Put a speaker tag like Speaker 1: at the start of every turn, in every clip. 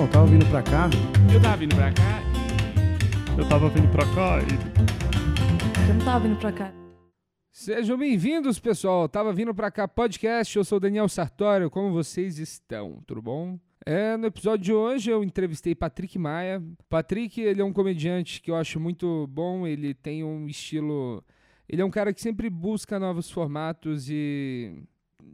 Speaker 1: Não, tava vindo pra cá.
Speaker 2: Eu tava vindo pra cá
Speaker 3: Eu tava vindo pra cá e.
Speaker 4: Eu não tava vindo pra cá.
Speaker 2: Sejam bem-vindos, pessoal. Tava vindo pra cá podcast. Eu sou o Daniel Sartório. Como vocês estão? Tudo bom? É, no episódio de hoje eu entrevistei Patrick Maia. Patrick, ele é um comediante que eu acho muito bom. Ele tem um estilo. Ele é um cara que sempre busca novos formatos e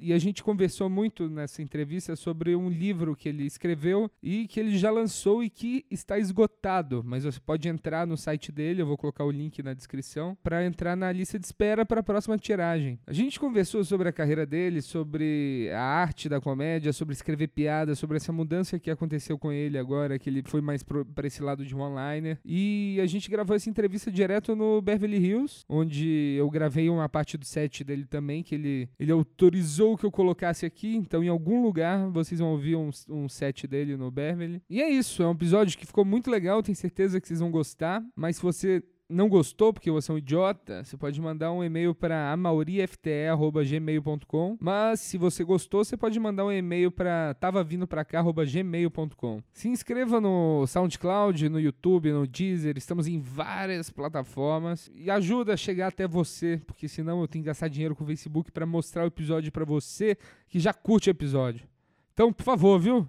Speaker 2: e a gente conversou muito nessa entrevista sobre um livro que ele escreveu e que ele já lançou e que está esgotado. Mas você pode entrar no site dele, eu vou colocar o link na descrição, para entrar na lista de espera para a próxima tiragem. A gente conversou sobre a carreira dele, sobre a arte da comédia, sobre escrever piadas, sobre essa mudança que aconteceu com ele agora, que ele foi mais para esse lado de online. E a gente gravou essa entrevista direto no Beverly Hills, onde eu gravei uma parte do set dele também, que ele, ele autorizou que eu colocasse aqui, então em algum lugar vocês vão ouvir um, um set dele no Beverly. E é isso, é um episódio que ficou muito legal, tenho certeza que vocês vão gostar, mas se você não gostou porque você é um idiota, você pode mandar um e-mail para amaurifte@gmail.com. Mas se você gostou, você pode mandar um e-mail para tavavindopracá@gmail.com. Se inscreva no SoundCloud, no YouTube, no Deezer, estamos em várias plataformas e ajuda a chegar até você, porque senão eu tenho que gastar dinheiro com o Facebook para mostrar o episódio para você que já curte o episódio. Então, por favor, viu?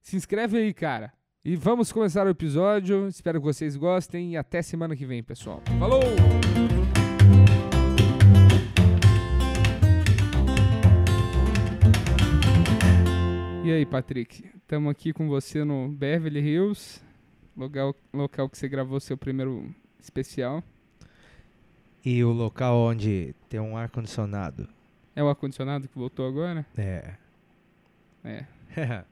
Speaker 2: Se inscreve aí, cara. E vamos começar o episódio. Espero que vocês gostem e até semana que vem, pessoal. Falou! E aí, Patrick? Estamos aqui com você no Beverly Hills, local, local que você gravou seu primeiro especial.
Speaker 1: E o local onde tem um ar-condicionado.
Speaker 2: É o ar-condicionado que voltou agora?
Speaker 1: É.
Speaker 2: É.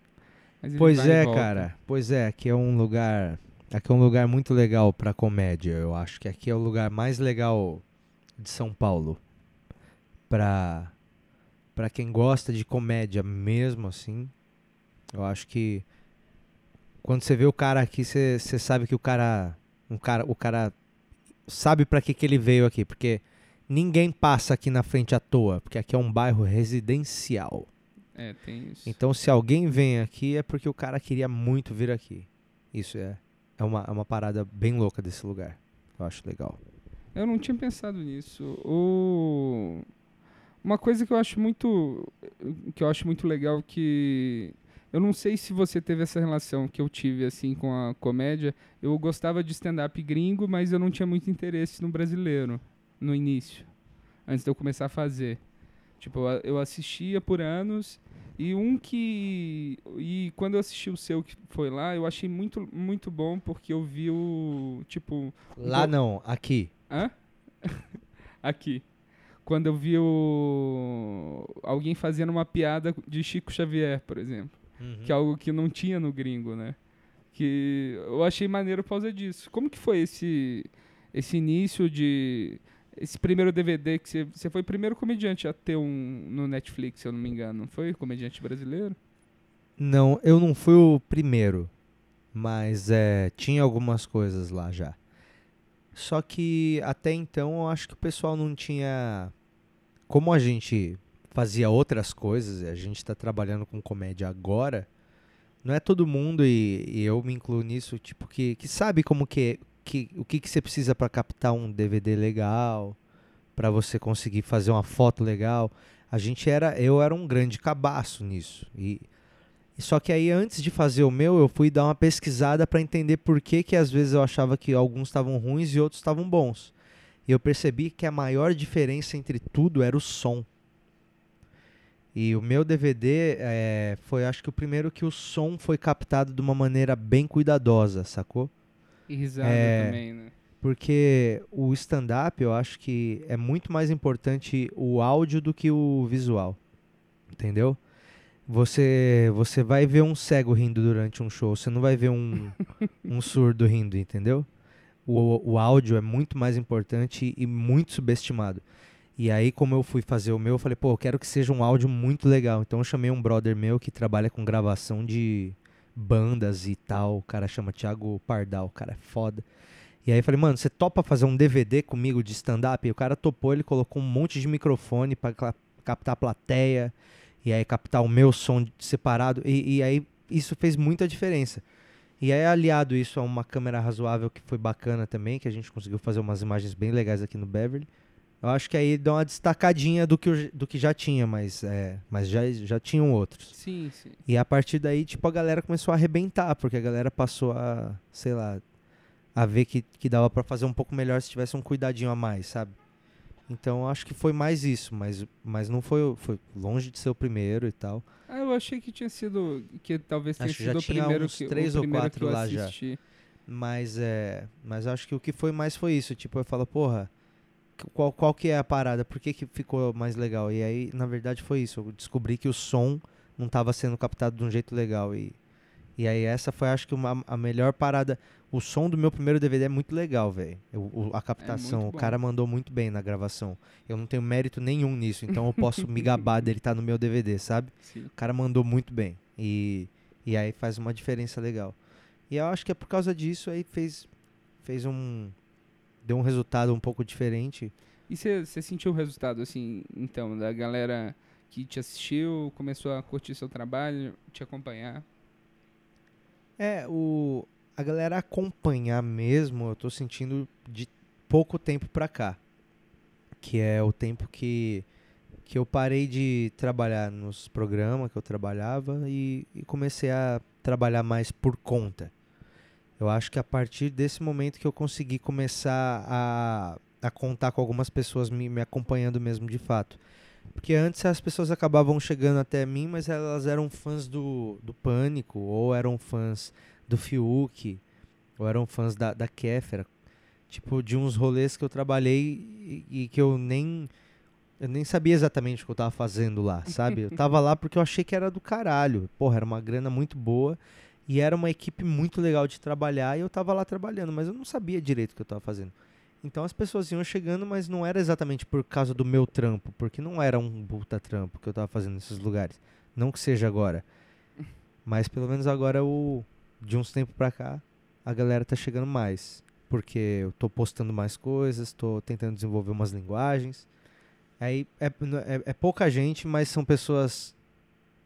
Speaker 1: Pois é, cara. Pois é, aqui é um lugar. Aqui é um lugar muito legal pra comédia. Eu acho que aqui é o lugar mais legal de São Paulo. Pra, pra quem gosta de comédia mesmo, assim. Eu acho que. Quando você vê o cara aqui, você sabe que o cara. Um cara o cara sabe pra que, que ele veio aqui. Porque ninguém passa aqui na frente à toa. Porque aqui é um bairro residencial.
Speaker 2: É, tem isso.
Speaker 1: Então, se alguém vem aqui, é porque o cara queria muito vir aqui. Isso é, é, uma, é uma parada bem louca desse lugar. Eu acho legal.
Speaker 2: Eu não tinha pensado nisso. O... Uma coisa que eu acho muito que eu acho muito legal que eu não sei se você teve essa relação que eu tive assim com a comédia. Eu gostava de stand-up gringo, mas eu não tinha muito interesse no brasileiro no início, antes de eu começar a fazer. Tipo, eu- eu assistia por anos e um que e quando eu assisti o seu que foi lá, eu achei muito muito bom porque eu vi o tipo
Speaker 1: Lá
Speaker 2: Então-
Speaker 1: não, aqui.
Speaker 2: Hã? Aqui. Quando eu vi o... alguém fazendo uma piada de Chico Xavier, por exemplo. Que é algo que não tinha no gringo, né? Que eu achei maneiro por causa disso. Como que foi esse, esse início de... Esse primeiro DVD que você... Você foi o primeiro comediante a ter um no Netflix, se eu não me engano. Não foi? Comediante brasileiro?
Speaker 1: Não, eu não fui o primeiro. Mas é, tinha algumas coisas lá já. Só que até então eu acho que o pessoal não tinha. Como a gente fazia outras coisas, e a gente está trabalhando com comédia agora, não é todo mundo, e, e eu me incluo nisso, tipo, que, que sabe como que, que o que, que você precisa para captar um DVD legal, para você conseguir fazer uma foto legal. A gente era, eu era um grande cabaço nisso. E, só que aí antes de fazer o meu, eu fui dar uma pesquisada para entender por que que às vezes eu achava que alguns estavam ruins e outros estavam bons. E eu percebi que a maior diferença entre tudo era o som. E o meu DVD eh, foi, acho que o primeiro que o som foi captado de uma maneira bem cuidadosa, sacou?
Speaker 2: E risada
Speaker 1: É.
Speaker 2: também, né?
Speaker 1: Porque o stand-up, eu acho que é muito mais importante o áudio do que o visual. Entendeu? Você, você vai ver um cego rindo durante um show, você não vai ver um, um surdo rindo, entendeu? O, o áudio é muito mais importante e muito subestimado. E aí, como eu fui fazer o meu, eu falei, pô, eu quero que seja um áudio muito legal. Então eu chamei um brother meu que trabalha com gravação de bandas e tal. O cara chama Thiago Pardal, o cara é foda. E aí eu falei, mano, você topa fazer um DVD comigo de stand-up? E o cara topou, ele colocou um monte de microfone pra cla- captar a plateia, e aí captar o meu som separado. E, e aí isso fez muita diferença. E aí, aliado isso a uma câmera razoável que foi bacana também, que a gente conseguiu fazer umas imagens bem legais aqui no Beverly. Eu acho que aí dá uma destacadinha do que, do que já tinha, mas, é, mas já, já tinham outros.
Speaker 2: Sim, sim.
Speaker 1: E a partir daí, tipo, a galera começou a arrebentar, porque a galera passou a, sei lá, a ver que, que dava pra fazer um pouco melhor se tivesse um cuidadinho a mais, sabe? Então eu acho que foi mais isso, mas, mas não foi, foi longe de ser o primeiro e tal.
Speaker 2: Ah, eu achei que tinha sido. Que talvez tenha
Speaker 1: Acho já
Speaker 2: sido o
Speaker 1: tinha
Speaker 2: primeiro
Speaker 1: uns
Speaker 2: que,
Speaker 1: três
Speaker 2: o
Speaker 1: ou
Speaker 2: primeiro
Speaker 1: quatro lá já.
Speaker 2: assisti.
Speaker 1: Mas é. Mas eu acho que o que foi mais foi isso. Tipo, eu falo, porra, qual, qual que é a parada? Por que, que ficou mais legal? E aí, na verdade, foi isso. Eu descobri que o som não estava sendo captado de um jeito legal. E, e aí essa foi, acho que, uma, a melhor parada. O som do meu primeiro DVD é muito legal, velho. O- o- A captação, o
Speaker 2: bom.
Speaker 1: cara mandou muito bem na gravação. Eu não tenho mérito nenhum nisso, então eu posso me gabar dele estar no meu DVD, sabe?
Speaker 2: Sim.
Speaker 1: O cara mandou muito bem. E, e aí faz uma diferença legal. E eu acho que é por causa disso aí fez, fez um. Deu um resultado um pouco diferente.
Speaker 2: E você sentiu o resultado, assim, então, da galera que te assistiu, começou a curtir seu trabalho, te acompanhar?
Speaker 1: É, o. A galera acompanhar mesmo, eu tô sentindo de pouco tempo pra cá. Que é o tempo que, que eu parei de trabalhar nos programas que eu trabalhava e, e comecei a trabalhar mais por conta. Eu acho que a partir desse momento que eu consegui começar a, a contar com algumas pessoas me, me acompanhando mesmo de fato. Porque antes as pessoas acabavam chegando até mim, mas elas eram fãs do, do Pânico, ou eram fãs do Fiuk, ou eram fãs da, da Kéfera. Tipo, de uns rolês que eu trabalhei e, e que eu nem. Eu nem sabia exatamente o que eu tava fazendo lá, sabe? Eu tava lá porque eu achei que era do caralho. Porra, era uma grana muito boa e era uma equipe muito legal de trabalhar e eu tava lá trabalhando, mas eu não sabia direito o que eu tava fazendo. Então as pessoas iam chegando, mas não era exatamente por causa do meu trampo, porque não era um puta trampo que eu tava fazendo nesses lugares. Não que seja agora. Mas pelo menos agora, o, de uns tempos pra cá, a galera tá chegando mais. Porque eu tô postando mais coisas, tô tentando desenvolver umas linguagens. Aí é, é, é pouca gente, mas são pessoas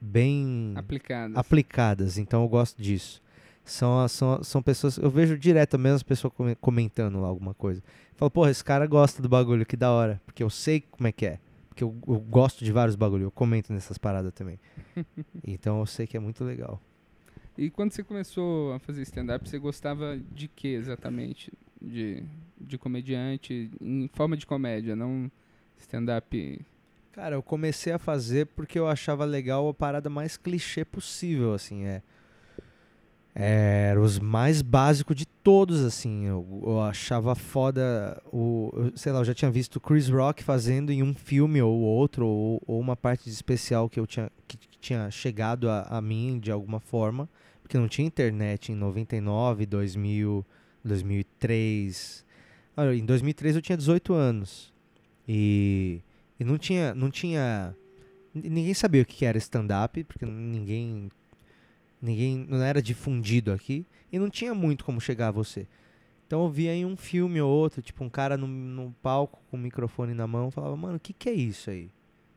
Speaker 1: bem
Speaker 2: Aplicadas.
Speaker 1: aplicadas, então eu gosto disso. São, são, são pessoas. Eu vejo direto mesmo as pessoas come- comentando lá alguma coisa. Falo, porra, esse cara gosta do bagulho, que da hora. Porque eu sei como é que é. Porque eu, eu gosto de vários bagulhos, eu comento nessas paradas também. então eu sei que é muito legal.
Speaker 2: E quando você começou a fazer stand-up, você gostava de que exatamente? De, de comediante, em forma de comédia, não stand-up.
Speaker 1: Cara, eu comecei a fazer porque eu achava legal a parada mais clichê possível, assim, é. Era os mais básicos de todos, assim. Eu, eu achava foda o. sei lá, eu já tinha visto Chris Rock fazendo em um filme ou outro, ou, ou uma parte especial que eu tinha, que tinha chegado a, a mim de alguma forma, porque não tinha internet em 99, 2000, 2003. Olha, em 2003 eu tinha 18 anos. E. E não tinha, não tinha. Ninguém sabia o que era stand-up, porque ninguém. Ninguém. Não era difundido aqui. E não tinha muito como chegar a você. Então eu via em um filme ou outro, tipo, um cara num, num palco com o microfone na mão, falava, mano, o que, que é isso aí?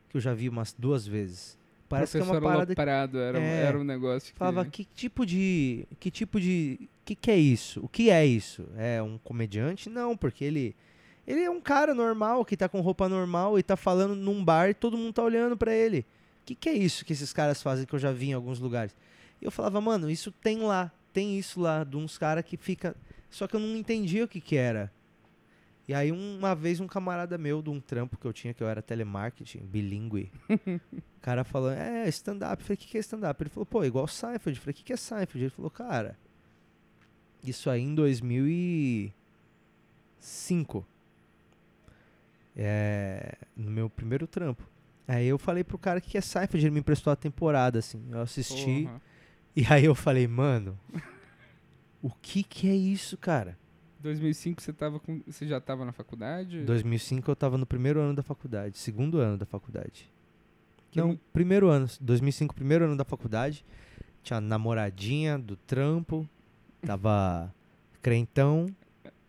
Speaker 1: Que eu já vi umas duas vezes. Parece que é uma parada que
Speaker 2: Aloprado, era,
Speaker 1: É.
Speaker 2: era um negócio que...
Speaker 1: Falava, que tipo de. Que tipo de. que que é isso? O que é isso? É um comediante? Não, porque ele. Ele é um cara normal que tá com roupa normal e tá falando num bar e todo mundo tá olhando pra ele. O que, que é isso que esses caras fazem que eu já vi em alguns lugares? E eu falava, mano, isso tem lá. Tem isso lá, de uns caras que fica. Só que eu não entendia o que que era. E aí uma vez um camarada meu de um trampo que eu tinha, que eu era telemarketing, bilíngue, o cara falou, é, stand-up. Eu falei, o que, que é stand-up? Ele falou, pô, igual Seinfeld. Eu falei, o que, que é Seinfeld? Ele falou, cara, isso aí em 2005. É, no meu primeiro trampo. Aí eu falei pro cara que, é Seinfeld, ele me emprestou a temporada, assim. Eu assisti.
Speaker 2: Porra.
Speaker 1: E aí eu falei, mano, o que que é isso, cara?
Speaker 2: 2005 você, tava com, você já estava na faculdade?
Speaker 1: Em 2005 eu tava no primeiro ano da faculdade, segundo ano da faculdade.
Speaker 2: Que
Speaker 1: Não,
Speaker 2: mu-
Speaker 1: primeiro ano, 2005, primeiro ano da faculdade. Tinha namoradinha do trampo, tava crentão.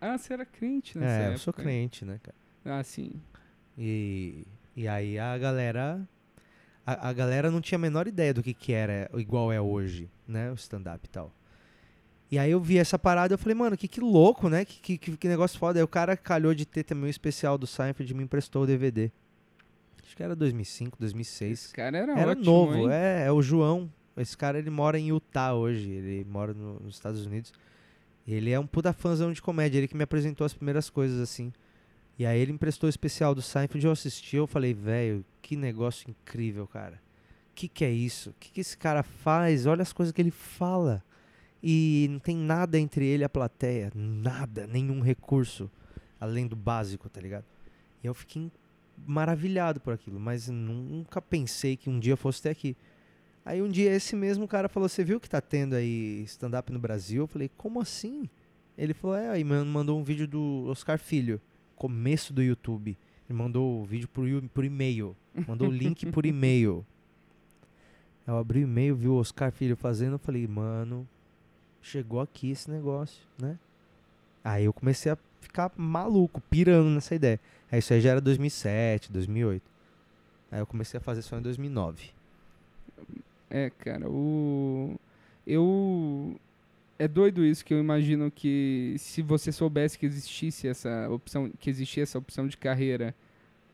Speaker 2: Ah, você era crente nessa
Speaker 1: É,
Speaker 2: época.
Speaker 1: eu sou crente, né, cara?
Speaker 2: Ah, sim.
Speaker 1: E, e aí a galera a, a galera não tinha a menor ideia do que, que era igual é hoje, né? O stand-up e tal. E aí eu vi essa parada eu falei, mano, que, que louco, né? Que, que, que negócio foda. Aí o cara calhou de ter também o especial do Seinfeld e me emprestou o DVD. Acho que era 2005, 2006.
Speaker 2: Esse cara era,
Speaker 1: Era
Speaker 2: ótimo,
Speaker 1: novo,
Speaker 2: hein?
Speaker 1: é, é o João. Esse cara ele mora em Utah hoje, ele mora no- nos Estados Unidos. Ele é um puta fãzão de comédia, ele que me apresentou as primeiras coisas assim. E aí ele emprestou o especial do Seinfeld, eu assisti, eu falei, velho, que negócio incrível, cara. Que que é isso? Que que esse cara faz? Olha as coisas que ele fala. E não tem nada entre ele e a plateia, nada, nenhum recurso além do básico, tá ligado? E eu fiquei maravilhado por aquilo, mas nunca pensei que um dia fosse ter aqui. Aí um dia esse mesmo cara falou: Você viu que tá tendo aí stand-up no Brasil? Eu falei: Como assim? Ele falou: É, aí man- mandou um vídeo do Oscar Filho, começo do YouTube. Ele mandou o vídeo por, por e-mail. Mandou o link por e-mail. Eu abri o e-mail, vi o Oscar Filho fazendo. Eu falei: Mano, chegou aqui esse negócio, né? Aí eu comecei a ficar maluco, pirando nessa ideia. Aí isso aí já era 2007, 2008. Aí eu comecei a fazer só em 2009.
Speaker 2: É, cara, o. Eu. É doido isso que eu imagino que se você soubesse que existisse essa opção, que existia essa opção de carreira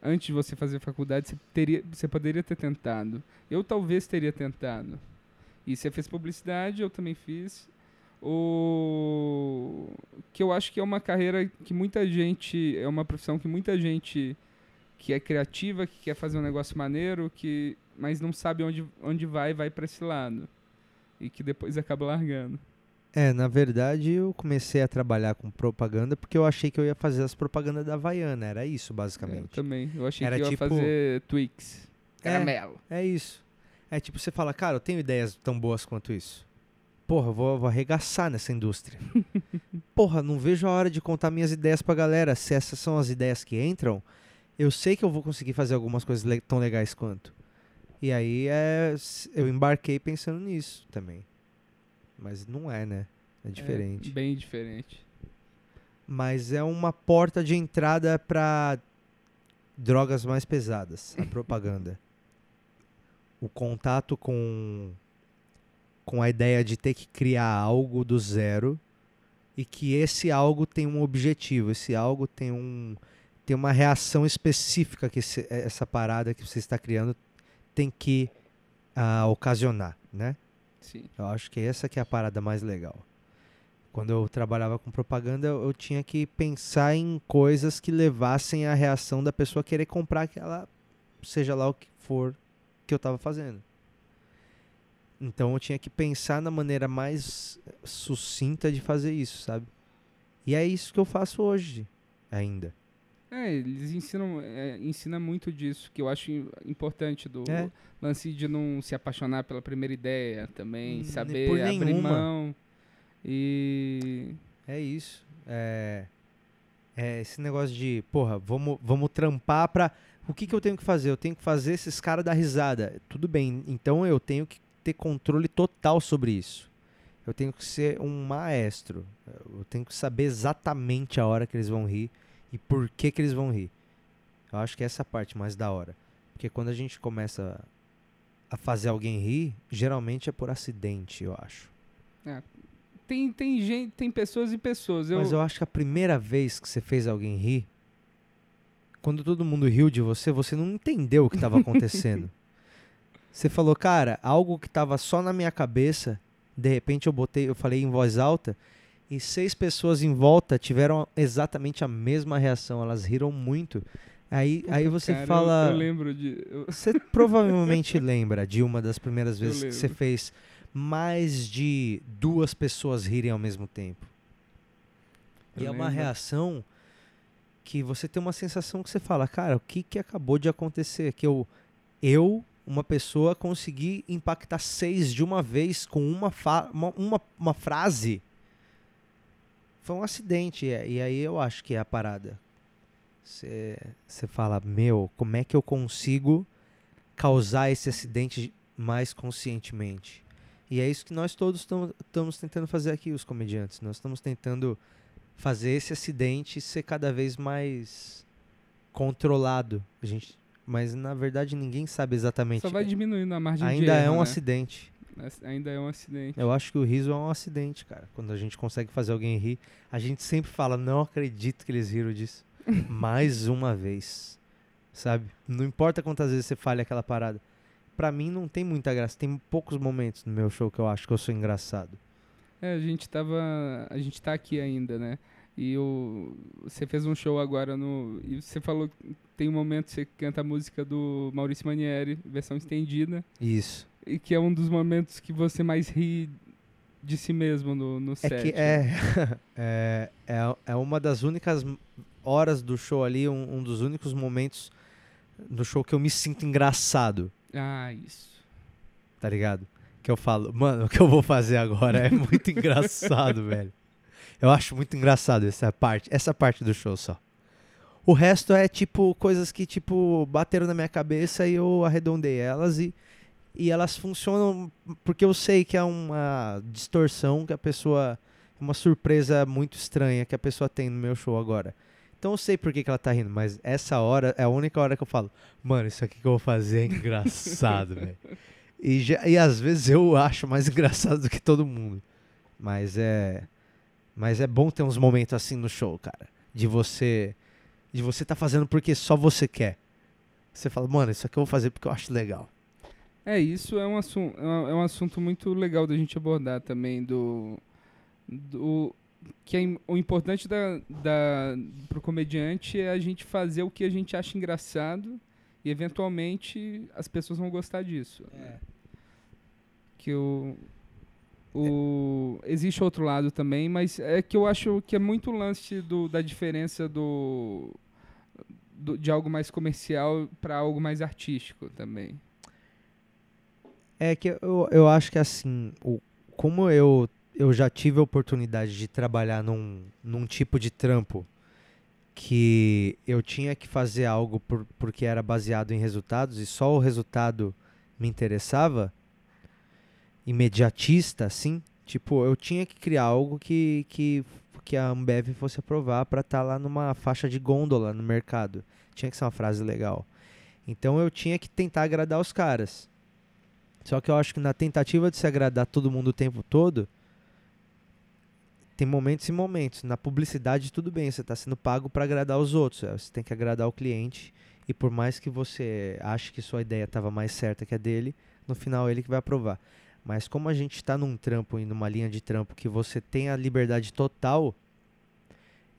Speaker 2: antes de você fazer faculdade, você, teria, você poderia ter tentado. Eu talvez teria tentado. E você fez publicidade, eu também fiz. O que eu acho que é uma carreira que muita gente, é uma profissão que muita gente que é criativa, que quer fazer um negócio maneiro, que mas não sabe onde, onde vai, vai para esse lado. E que depois acaba largando.
Speaker 1: É, na verdade eu comecei a trabalhar com propaganda porque eu achei que eu ia fazer as propagandas da Havaiana, era isso
Speaker 2: Eu
Speaker 1: basicamente.
Speaker 2: também. Eu achei
Speaker 1: Era
Speaker 2: que ia
Speaker 1: tipo-
Speaker 2: fazer Twix.
Speaker 1: É.
Speaker 2: Caramelo.
Speaker 1: É isso. É tipo, você fala, cara, eu tenho ideias tão boas quanto isso. Porra, eu vou, vou arregaçar nessa indústria. Porra, não vejo a hora de contar minhas ideias pra galera. Se essas são as ideias que entram, eu sei que eu vou conseguir fazer algumas coisas le- tão legais quanto. E aí é, eu embarquei pensando nisso também. Mas não é, né? É diferente.
Speaker 2: É, bem diferente.
Speaker 1: Mas é uma porta de entrada pra drogas mais pesadas, a propaganda. o contato com com a ideia de ter que criar algo do zero e que esse algo tem um objetivo, esse algo tem um tem uma reação específica que esse- essa parada que você está criando tem que ah, ocasionar, né?
Speaker 2: Sim.
Speaker 1: Eu acho que essa que é a parada mais legal. Quando eu trabalhava com propaganda, eu tinha que pensar em coisas que levassem a reação da pessoa querer comprar aquela, seja lá o que for que eu estava fazendo. Então eu tinha que pensar na maneira mais sucinta de fazer isso, sabe? E é isso que eu faço hoje, ainda.
Speaker 2: É, eles ensinam, é, ensina muito disso, que eu acho im- importante do
Speaker 1: É.
Speaker 2: lance de não se apaixonar pela primeira ideia também,
Speaker 1: Hum,
Speaker 2: saber abrir
Speaker 1: nenhuma.
Speaker 2: mão. E
Speaker 1: É isso. É, é esse negócio de, porra, vamos, vamos trampar pra. O que, que eu tenho que fazer? Eu tenho que fazer esses caras dar risada. Tudo bem, então eu tenho que ter controle total sobre isso. Eu tenho que ser um maestro. Eu tenho que saber exatamente a hora que eles vão rir e por que, que eles vão rir. Eu acho que essa é a parte mais da hora. Porque quando a gente começa a fazer alguém rir, geralmente é por acidente, eu acho.
Speaker 2: tem, tem gente, tem pessoas e pessoas. Eu,
Speaker 1: Mas eu acho que a primeira vez que você fez alguém rir, quando todo mundo riu de você, você não entendeu o que estava acontecendo. você falou, cara, algo que estava só na minha cabeça, de repente eu botei, eu falei em voz alta, e seis pessoas em volta tiveram exatamente a mesma reação, elas riram muito. Aí, aí você
Speaker 2: cara, eu-
Speaker 1: fala.
Speaker 2: Eu, lembro de. eu-
Speaker 1: Você provavelmente lembra de uma das primeiras
Speaker 2: Eu
Speaker 1: vezes que você
Speaker 2: lembro.
Speaker 1: fez mais de duas pessoas rirem ao mesmo tempo. E
Speaker 2: Eu
Speaker 1: é uma
Speaker 2: lembro.
Speaker 1: reação que você tem uma sensação que você fala, cara, o que, que acabou de acontecer? Que eu, eu, uma pessoa, consegui impactar seis de uma vez com uma, fa uma, uma, uma frase. Foi um acidente. E, e aí eu acho que é a parada. Você fala, meu, como é que eu consigo causar esse acidente mais conscientemente? E é isso que nós todos estamos tentando fazer aqui, os comediantes. Nós estamos tentando fazer esse acidente ser cada vez mais controlado. A gente, mas na verdade ninguém sabe exatamente.
Speaker 2: Só vai diminuindo a margem de
Speaker 1: Ainda é
Speaker 2: erro,
Speaker 1: um
Speaker 2: né?
Speaker 1: acidente.
Speaker 2: Ainda é um acidente.
Speaker 1: Eu acho que o riso é um acidente, cara. Quando a gente consegue fazer alguém rir, a gente sempre fala, não acredito que eles riram disso. Mais uma vez. Sabe? Não importa quantas vezes você falha aquela parada. Pra mim não tem muita graça. Tem poucos momentos no meu show que eu acho que eu sou engraçado.
Speaker 2: É, a gente tava. A gente tá aqui ainda, né? E o, você fez um show agora no. E você falou que tem um momento que você canta a música do Maurício Manieri, versão estendida,
Speaker 1: Isso.
Speaker 2: E que é um dos momentos que você mais ri de si mesmo no, no
Speaker 1: É
Speaker 2: set.
Speaker 1: que é, é, é, é uma das únicas horas do show ali, um, um dos únicos momentos do show que eu me sinto engraçado,
Speaker 2: Ah, isso.
Speaker 1: tá ligado? Que eu falo, mano, o que eu vou fazer agora é muito engraçado, velho. Eu acho muito engraçado essa parte, essa parte do show só. O resto é tipo coisas que tipo bateram na minha cabeça e eu arredondei elas e e elas funcionam porque eu sei que é uma distorção que a pessoa uma surpresa muito estranha que a pessoa tem no meu show agora. Então eu sei por que, que ela tá rindo, mas essa hora é a única hora que eu falo, mano, isso aqui que eu vou fazer é engraçado, velho. E, já- e às vezes eu acho mais engraçado do que todo mundo. Mas é. Mas é bom ter uns momentos assim no show, cara. De você. De você tá fazendo porque só você quer. Você fala, mano, isso aqui eu vou fazer porque eu acho legal.
Speaker 2: É, isso é um, assunto, é um é um assunto muito legal da gente abordar também, do. do que é o importante da, da, pro comediante é a gente fazer o que a gente acha engraçado e eventualmente as pessoas vão gostar disso. né? Que o, o existe outro lado também, mas é que eu acho que é muito lance do, da diferença do, do de algo mais comercial para algo mais artístico também.
Speaker 1: É que eu, eu acho que assim, o, como eu, eu já tive a oportunidade de trabalhar num, num tipo de trampo que eu tinha que fazer algo por, porque era baseado em resultados e só o resultado me interessava, imediatista, assim, tipo, eu tinha que criar algo que, que, que a Ambev fosse aprovar para estar lá numa faixa de gôndola no mercado. Tinha que ser uma frase legal. Então eu tinha que tentar agradar os caras. Só que eu acho que na tentativa de se agradar todo mundo o tempo todo, tem momentos e momentos. Na publicidade, tudo bem, você está sendo pago para agradar os outros. é, Você tem que agradar o cliente. E por mais que você ache que sua ideia estava mais certa que a dele, no final ele que vai aprovar. Mas como a gente está num trampo e numa linha de trampo que você tem a liberdade total,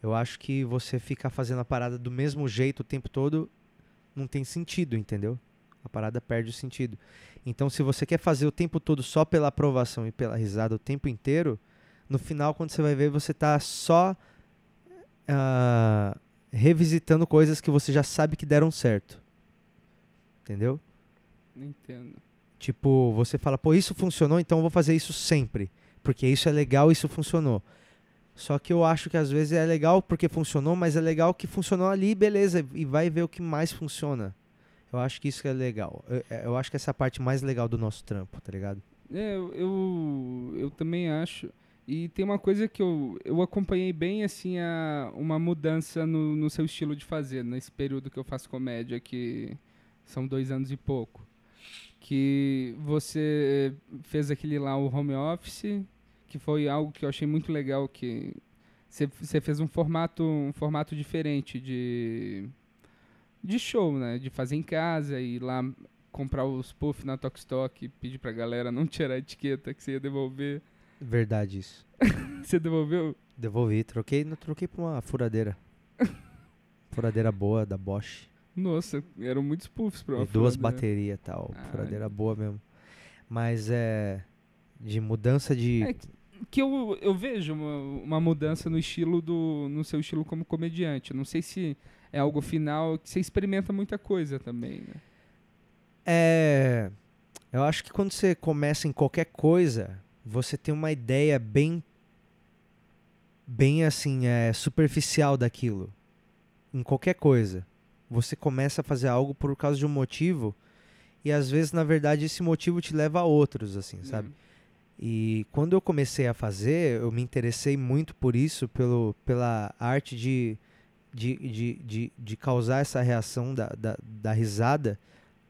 Speaker 1: eu acho que você ficar fazendo a parada do mesmo jeito o tempo todo não tem sentido, entendeu? A parada perde o sentido. Então, se você quer fazer o tempo todo só pela aprovação e pela risada o tempo inteiro, no final, quando você vai ver, você tá só ah, revisitando coisas que você já sabe que deram certo. Entendeu?
Speaker 2: Entendo.
Speaker 1: Tipo, você fala, pô, isso funcionou, então eu vou fazer isso sempre. Porque isso é legal, isso funcionou. Só que eu acho que às vezes é legal porque funcionou, mas é legal que funcionou ali, beleza, e vai ver o que mais funciona. Eu acho que isso que é legal. Eu, eu acho que essa é a parte mais legal do nosso trampo, tá ligado?
Speaker 2: É, eu, eu, também acho. E tem uma coisa que eu, eu acompanhei bem, assim, a, uma mudança no, no seu estilo de fazer, nesse período que eu faço comédia, que são dois anos e pouco. Que você fez aquele lá, o home office, que foi algo que eu achei muito legal, que você fez um formato, um formato diferente de, de show, né? De fazer em casa e ir lá comprar os puff na Tokstok e pedir pra galera não tirar a etiqueta que você ia devolver.
Speaker 1: Verdade isso.
Speaker 2: Você devolveu?
Speaker 1: Devolvi, troquei, não troquei por uma furadeira. furadeira boa da Bosch.
Speaker 2: Nossa, eram muitos puffs pra uma
Speaker 1: E duas
Speaker 2: furadeira.
Speaker 1: baterias e tal.
Speaker 2: Ah,
Speaker 1: Furadeira boa mesmo. Mas é. De mudança de.
Speaker 2: É que eu, eu vejo uma, uma mudança no estilo do no seu estilo como comediante. Não sei se é algo final que você experimenta muita coisa também, né?
Speaker 1: É. Eu acho que quando você começa em qualquer coisa, você tem uma ideia bem. Bem assim, é, superficial daquilo. Em qualquer coisa. Você começa a fazer algo por causa de um motivo. E às vezes, na verdade, esse motivo te leva a outros, assim, sabe? E quando eu comecei a fazer, eu me interessei muito por isso, pelo, pela arte de, de, de, de, de causar essa reação da, da, da risada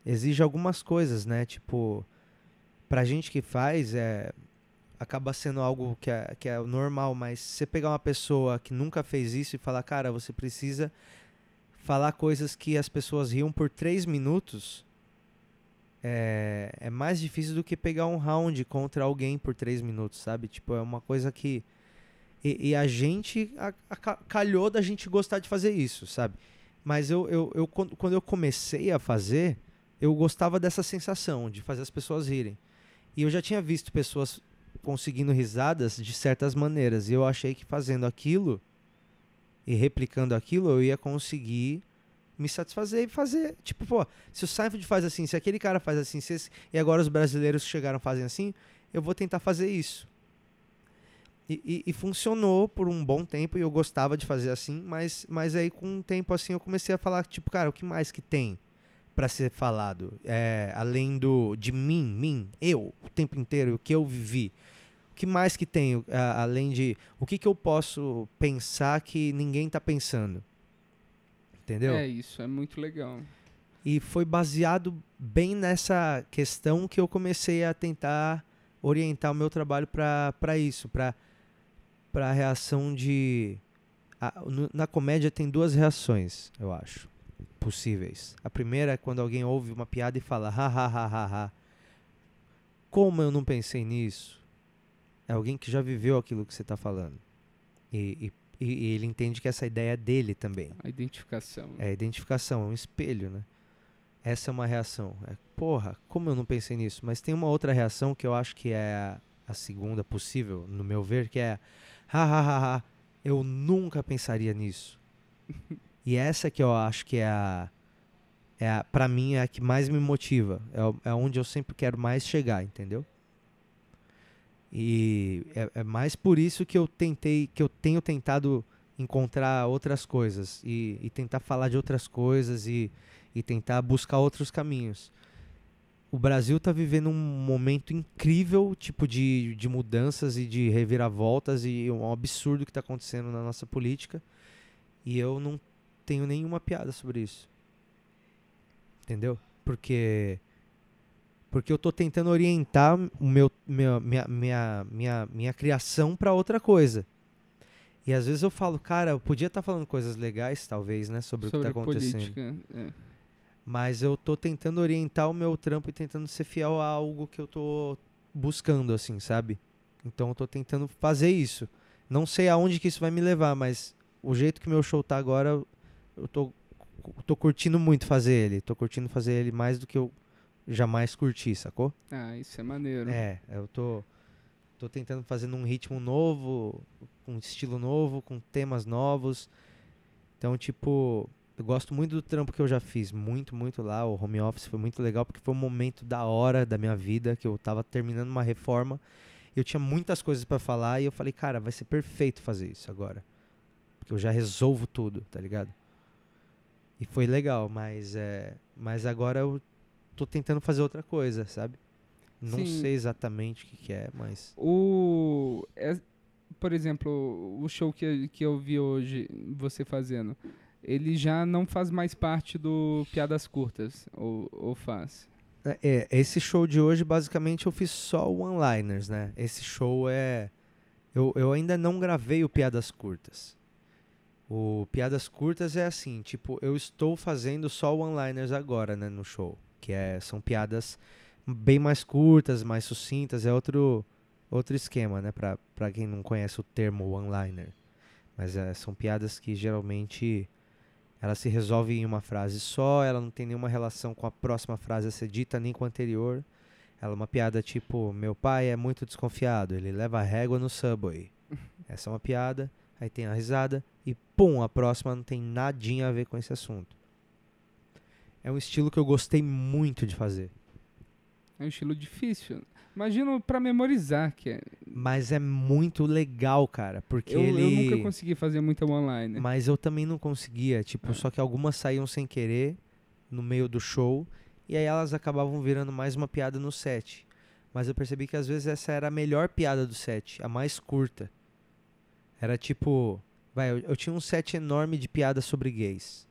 Speaker 1: exige algumas coisas, né? Tipo, pra gente que faz, é, acaba sendo algo que é, que é normal, mas você pegar uma pessoa que nunca fez isso e falar, cara, você precisa falar coisas que as pessoas riam por três minutos, é, é mais difícil do que pegar um round contra alguém por três minutos, sabe? Tipo, é uma coisa que. E, e a gente a, a, calhou da gente gostar de fazer isso, sabe? Mas eu, eu, eu, quando eu comecei a fazer, eu gostava dessa sensação de fazer as pessoas rirem. E eu já tinha visto pessoas conseguindo risadas de certas maneiras. E eu achei que fazendo aquilo e replicando aquilo, eu ia conseguir me satisfazer e fazer. Tipo, pô, se o Seinfeld faz assim, se aquele cara faz assim, se esse, e agora os brasileiros chegaram fazem assim, eu vou tentar fazer isso. E, e, e, funcionou por um bom tempo e eu gostava de fazer assim, mas, mas aí com um tempo assim eu comecei a falar, tipo, cara, o que mais que tem para ser falado? É, além do de mim, mim, eu, o tempo inteiro, o que eu vivi. O que mais que tem, uh, além de o que, que eu posso pensar que ninguém está pensando? Entendeu?
Speaker 2: É, isso é muito legal.
Speaker 1: E foi baseado bem nessa questão que eu comecei a tentar orientar o meu trabalho para isso, para a reação de. A, no, na comédia tem duas reações, eu acho, possíveis. A primeira é quando alguém ouve uma piada e fala, ha, ha, ha, ha, ha. Como eu não pensei nisso? É alguém que já viveu aquilo que você está falando. E, e, e, ele entende que essa ideia é dele também.
Speaker 2: A identificação.
Speaker 1: É a identificação, é um espelho, né? Essa é uma reação. É, porra, como eu não pensei nisso? Mas tem uma outra reação que eu acho que é a, a segunda possível, no meu ver, que é ha, ha, ha, ha eu nunca pensaria nisso. e essa que eu acho que é a, é a para mim é a que mais me motiva, é, é onde eu sempre quero mais chegar, entendeu? E é, é, mais por isso que eu tentei, que eu tenho tentado encontrar outras coisas e, e tentar falar de outras coisas e, e tentar buscar outros caminhos. O Brasil está vivendo um momento incrível, tipo de, de mudanças e de reviravoltas e um absurdo que está acontecendo na nossa política. E eu não tenho nenhuma piada sobre isso. Entendeu? Porque porque eu estou tentando orientar o meu, meu minha, minha, minha, minha criação para outra coisa. E às vezes eu falo, cara, eu podia estar tá falando coisas legais, talvez, né, sobre, sobre o que está acontecendo. Política, é. Mas eu estou tentando orientar o meu trampo e tentando ser fiel a algo que eu estou buscando, assim, sabe? Então eu estou tentando fazer isso. Não sei aonde que isso vai me levar, mas o jeito que meu show tá agora, eu tô, tô curtindo muito fazer ele. Tô curtindo fazer ele mais do que eu jamais curti, sacou?
Speaker 2: Ah, isso é maneiro.
Speaker 1: É, eu tô, tô tentando fazer num ritmo novo, com um estilo novo, com temas novos. Então, tipo, eu gosto muito do trampo que eu já fiz, muito, muito lá. O home office foi muito legal porque foi um momento da hora da minha vida que eu tava terminando uma reforma. Eu tinha muitas coisas para falar e eu falei, cara, vai ser perfeito fazer isso agora. Porque eu já resolvo tudo, tá ligado? E foi legal, mas é, mas agora eu tô tentando fazer outra coisa, sabe? Não Sim. sei exatamente o que, que, é, mas.
Speaker 2: O. É, por exemplo, o show que, que eu vi hoje você fazendo, ele já não faz mais parte do Piadas Curtas, ou, ou faz?
Speaker 1: É, é esse show de hoje, basicamente, eu fiz só one-liners, né? Esse show é. Eu, eu ainda não gravei o Piadas Curtas. O Piadas Curtas é assim, tipo, eu estou fazendo só one-liners agora, né, no show que é, são piadas bem mais curtas, mais sucintas, é outro, outro esquema, né, para quem não conhece o termo one-liner. Mas é, são piadas que geralmente ela se resolve em uma frase só, ela não tem nenhuma relação com a próxima frase a ser dita, nem com a anterior. Ela é uma piada tipo, meu pai é muito desconfiado, ele leva régua no subway. Essa é uma piada, aí tem a risada e pum, a próxima não tem nadinha a ver com esse assunto é um estilo que eu gostei muito de fazer.
Speaker 2: É um estilo difícil. Imagino para memorizar que é.
Speaker 1: Mas é muito legal, cara, porque
Speaker 2: eu,
Speaker 1: ele.
Speaker 2: Eu nunca consegui fazer muita online.
Speaker 1: Mas eu também não conseguia, tipo, ah. só que algumas saíam sem querer no meio do show e aí elas acabavam virando mais uma piada no set. Mas eu percebi que às vezes essa era a melhor piada do set, a mais curta. Era tipo, Vai, eu, eu tinha um set enorme de piadas sobre gays.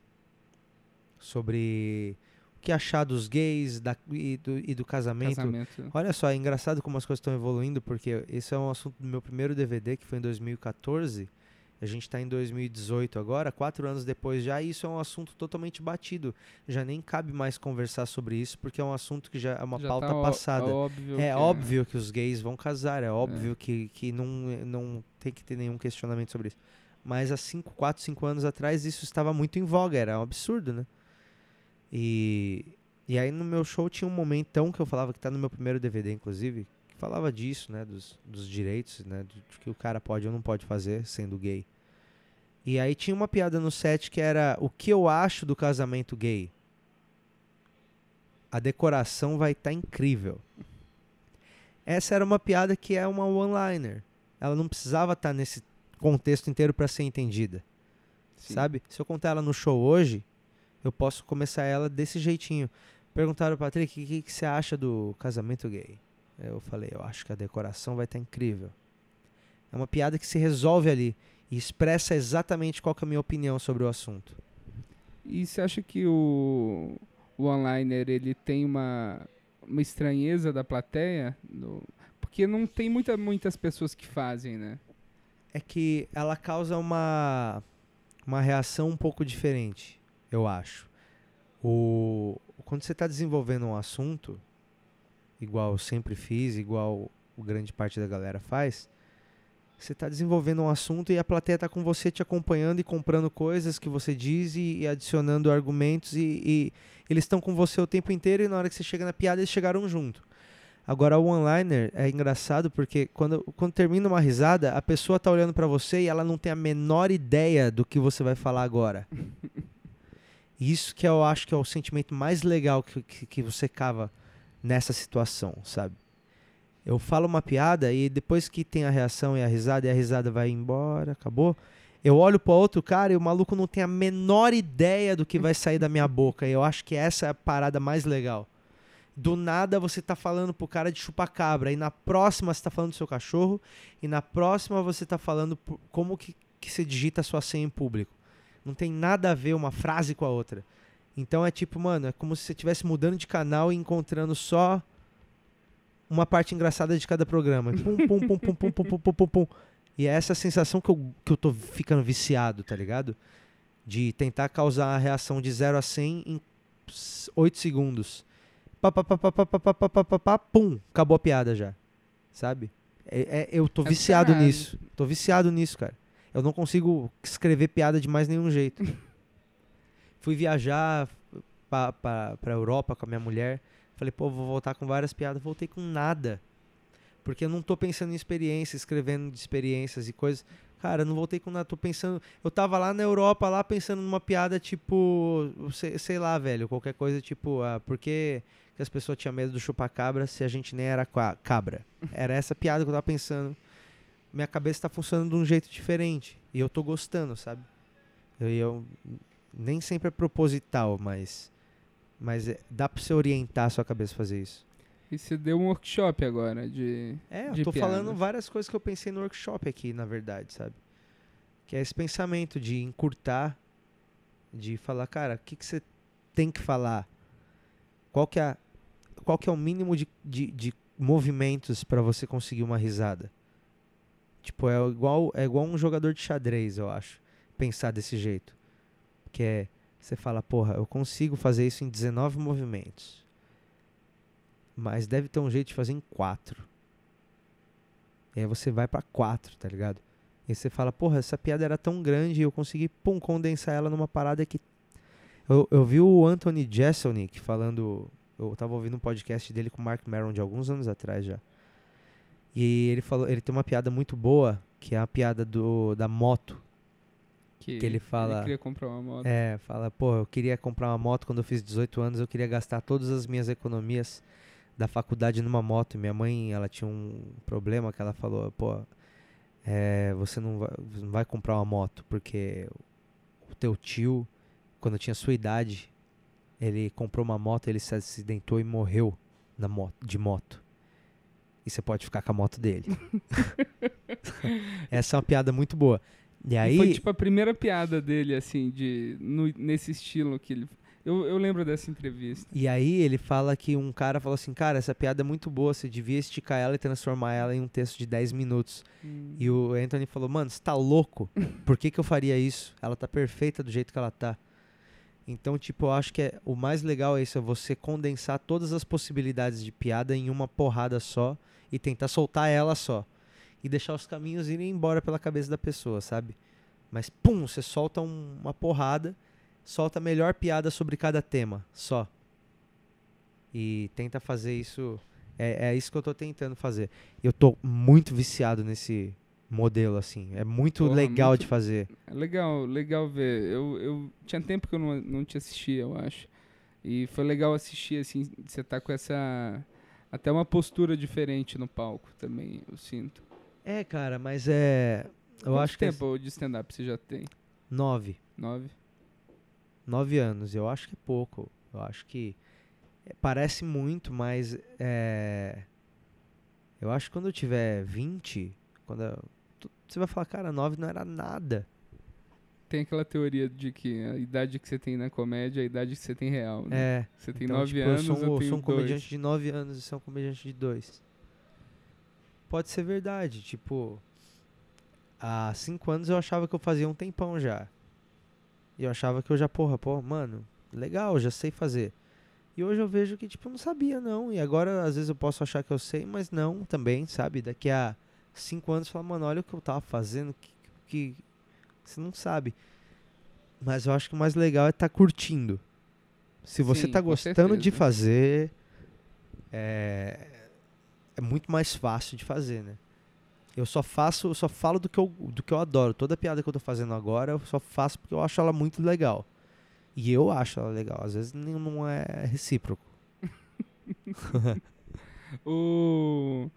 Speaker 1: Sobre que achar dos gays da, e, do, e do casamento.
Speaker 2: Casamento.
Speaker 1: Olha só, é engraçado como as coisas estão evoluindo, porque esse é um assunto do meu primeiro DVD, que foi em 2014. A gente está em 2018 agora, quatro anos depois já, e isso é um assunto totalmente batido. Já nem cabe mais conversar sobre isso, porque é um assunto que já é uma
Speaker 2: Já
Speaker 1: pauta
Speaker 2: tá
Speaker 1: passada.
Speaker 2: óbvio
Speaker 1: É
Speaker 2: que-
Speaker 1: óbvio que os gays vão casar, é óbvio que, que não, não tem que ter nenhum questionamento sobre isso. Mas há 5, 4, 5 anos atrás isso estava muito em voga, era um absurdo, né? E, e aí no meu show tinha um momentão que eu falava que tá no meu primeiro DVD, inclusive, que falava disso, né? Dos, dos direitos, né? De que o cara pode ou não pode fazer sendo gay. E aí tinha uma piada no set que era o que eu acho do casamento gay. A decoração vai estar incrível. Essa era uma piada que é uma one-liner. Ela não precisava estar nesse contexto inteiro para ser entendida,
Speaker 2: Sim.
Speaker 1: sabe? Se eu contar ela no show hoje, eu posso começar ela desse jeitinho. Perguntaram, Patrick, o que, que você acha do casamento gay? Eu falei, eu acho que a decoração vai estar incrível. É uma piada que se resolve ali e expressa exatamente qual que é a minha opinião sobre o assunto.
Speaker 2: E você acha que o, o onliner ele tem uma, uma estranheza da plateia? No- porque não tem muita, muitas pessoas que fazem, né?
Speaker 1: é que ela causa uma, uma reação um pouco diferente, eu acho. O, quando você está desenvolvendo um assunto, igual eu sempre fiz, igual grande parte da galera faz, você está desenvolvendo um assunto e a plateia está com você te acompanhando e comprando coisas que você diz e, e adicionando argumentos e, e eles estão com você o tempo inteiro e na hora que você chega na piada eles chegaram junto. Agora o one-liner é engraçado porque quando, quando termina uma risada, a pessoa tá olhando pra você e ela não tem a menor ideia do que você vai falar agora. Isso que eu acho que é o sentimento mais legal que, que, que você cava nessa situação, sabe? Eu falo uma piada e depois que tem a reação e a risada e a risada vai embora, acabou. Eu olho para outro cara e o maluco não tem a menor ideia do que vai sair da minha boca. E eu acho que essa é a parada mais legal. Do nada você tá falando pro cara de chupacabra, e na próxima você tá falando do seu cachorro, e na próxima você tá falando como que, que você digita a sua senha em público. Não tem nada a ver uma frase com a outra. Então é tipo, mano, é como se você estivesse mudando de canal e encontrando só uma parte engraçada de cada programa. Pum, pum, pum, pum, pum, pum, pum, pum, pum, pum. E é essa sensação que eu, que eu tô ficando viciado, tá ligado? De tentar causar a reação de 0 a 100 em 8 segundos. Pá, pá, pá, pá, pá, pá, pá, pá, pá, pá, pum, acabou a piada já. Sabe? É, é- eu tô
Speaker 2: É
Speaker 1: viciado
Speaker 2: viciado.
Speaker 1: nisso. Tô viciado nisso, cara. Eu não consigo escrever piada de mais nenhum jeito. Fui viajar pra, pra, pra Europa com a minha mulher. Falei, pô, vou voltar com várias piadas. Voltei com nada. Porque eu não tô pensando em experiência, escrevendo de experiências e coisas. Cara, eu não voltei com nada. Tô pensando. Eu tava lá na Europa, lá pensando numa piada tipo. Sei, sei lá, velho. Qualquer coisa tipo. Ah, por que, que as pessoas tinham medo do chupacabra se a gente nem era cabra? Era essa piada que eu tava pensando. Minha cabeça tá funcionando de um jeito diferente. E eu tô gostando, sabe? Eu, eu- nem sempre é proposital, mas. Mas é- dá pra você orientar a sua cabeça a fazer isso.
Speaker 2: E você deu um workshop agora de.
Speaker 1: É, eu
Speaker 2: de
Speaker 1: tô falando várias coisas que eu pensei no workshop aqui, na verdade, sabe? Que é esse pensamento de encurtar, de falar, cara, o que, que você tem que falar? Qual que é, qual que é o mínimo de, de, de movimentos para você conseguir uma risada? Tipo, é igual, é igual um jogador de xadrez, eu acho, pensar desse jeito. Que é, você fala, porra, eu consigo fazer isso em 19 movimentos. Mas deve ter um jeito de fazer em 4. E aí você vai pra 4, tá ligado? E você fala, porra, essa piada era tão grande e eu consegui, pum, condensar ela numa parada que. Eu, eu vi o Anthony Jeselnik falando. Eu tava ouvindo um podcast dele com o Mark Maron de alguns anos atrás já. E ele falou, ele tem uma piada muito boa, que é a piada do, da moto.
Speaker 2: Que,
Speaker 1: Que ele fala-
Speaker 2: Ele queria comprar uma moto.
Speaker 1: É, fala, pô, eu queria comprar uma moto quando eu fiz 18 anos, eu queria gastar todas as minhas economias da faculdade numa moto. Minha mãe, ela tinha um problema que ela falou, pô, é, você não vai, não vai comprar uma moto porque o teu tio, quando tinha sua idade, ele comprou uma moto, ele se acidentou e morreu na moto, de moto. E você pode ficar com a moto dele. Essa é uma piada muito boa. E
Speaker 2: E
Speaker 1: aí,
Speaker 2: foi tipo a primeira piada dele, assim, de, no- nesse estilo que ele. Eu, eu lembro dessa entrevista.
Speaker 1: e aí ele fala que um cara falou assim, cara, essa piada é muito boa, você devia esticar ela e transformar ela em um texto de 10 minutos. E o Anthony falou, mano, você tá louco? Por que, que eu faria isso? Ela tá perfeita do jeito que ela tá. Então, tipo, eu acho que é, o mais legal é isso, é você condensar todas as possibilidades de piada em uma porrada só e tentar soltar ela só. E deixar os caminhos irem embora pela cabeça da pessoa, sabe? Mas, pum, você solta um- uma porrada, solta a melhor piada sobre cada tema, só. E tenta fazer isso. É, é isso que eu tô tentando fazer. Eu tô muito viciado nesse modelo, assim. É muito
Speaker 2: Porra,
Speaker 1: legal
Speaker 2: muito-
Speaker 1: de fazer.
Speaker 2: É legal, legal ver. Eu, eu tinha tempo que eu não, não te assistia, eu acho. E foi legal assistir, assim, você tá com essa. Até uma postura diferente no palco também, eu sinto.
Speaker 1: É, cara, mas é. Eu
Speaker 2: Quanto
Speaker 1: acho que. é
Speaker 2: tempo de stand-up você já tem?
Speaker 1: Nove.
Speaker 2: Nove?
Speaker 1: Nove anos. Eu acho que é pouco. Eu acho que. é, parece muito, mas. É. Eu acho que quando eu tiver 20. Quando eu- você vai falar, cara, nove não era nada.
Speaker 2: Tem aquela teoria de que a idade que você tem na comédia é a idade que você tem real, né?
Speaker 1: É.
Speaker 2: Você tem
Speaker 1: Então,
Speaker 2: nove
Speaker 1: tipo,
Speaker 2: anos,
Speaker 1: eu sou, um-
Speaker 2: eu tenho
Speaker 1: sou um
Speaker 2: dois.
Speaker 1: comediante de 9 anos e é um comediante de 2. Pode ser verdade, tipo. Há 5 anos eu achava que eu fazia um tempão já. E eu achava que eu já, porra, porra, mano, legal, já sei fazer. E hoje eu vejo que, tipo, não sabia, não. E agora, às vezes, eu posso achar que eu sei, mas não também, sabe? Daqui a 5 anos, fala, mano, olha o que eu tava fazendo, que, que você não sabe. Mas eu acho que o mais legal é estar curtindo. Se você tá
Speaker 2: com
Speaker 1: gostando de fazer, é, é muito mais fácil de fazer, né? Eu só faço, eu só falo do que eu, do que eu adoro. Toda piada que eu tô fazendo agora, eu só faço porque eu acho ela muito legal. E eu acho ela legal. Às vezes não é recíproco.
Speaker 2: O...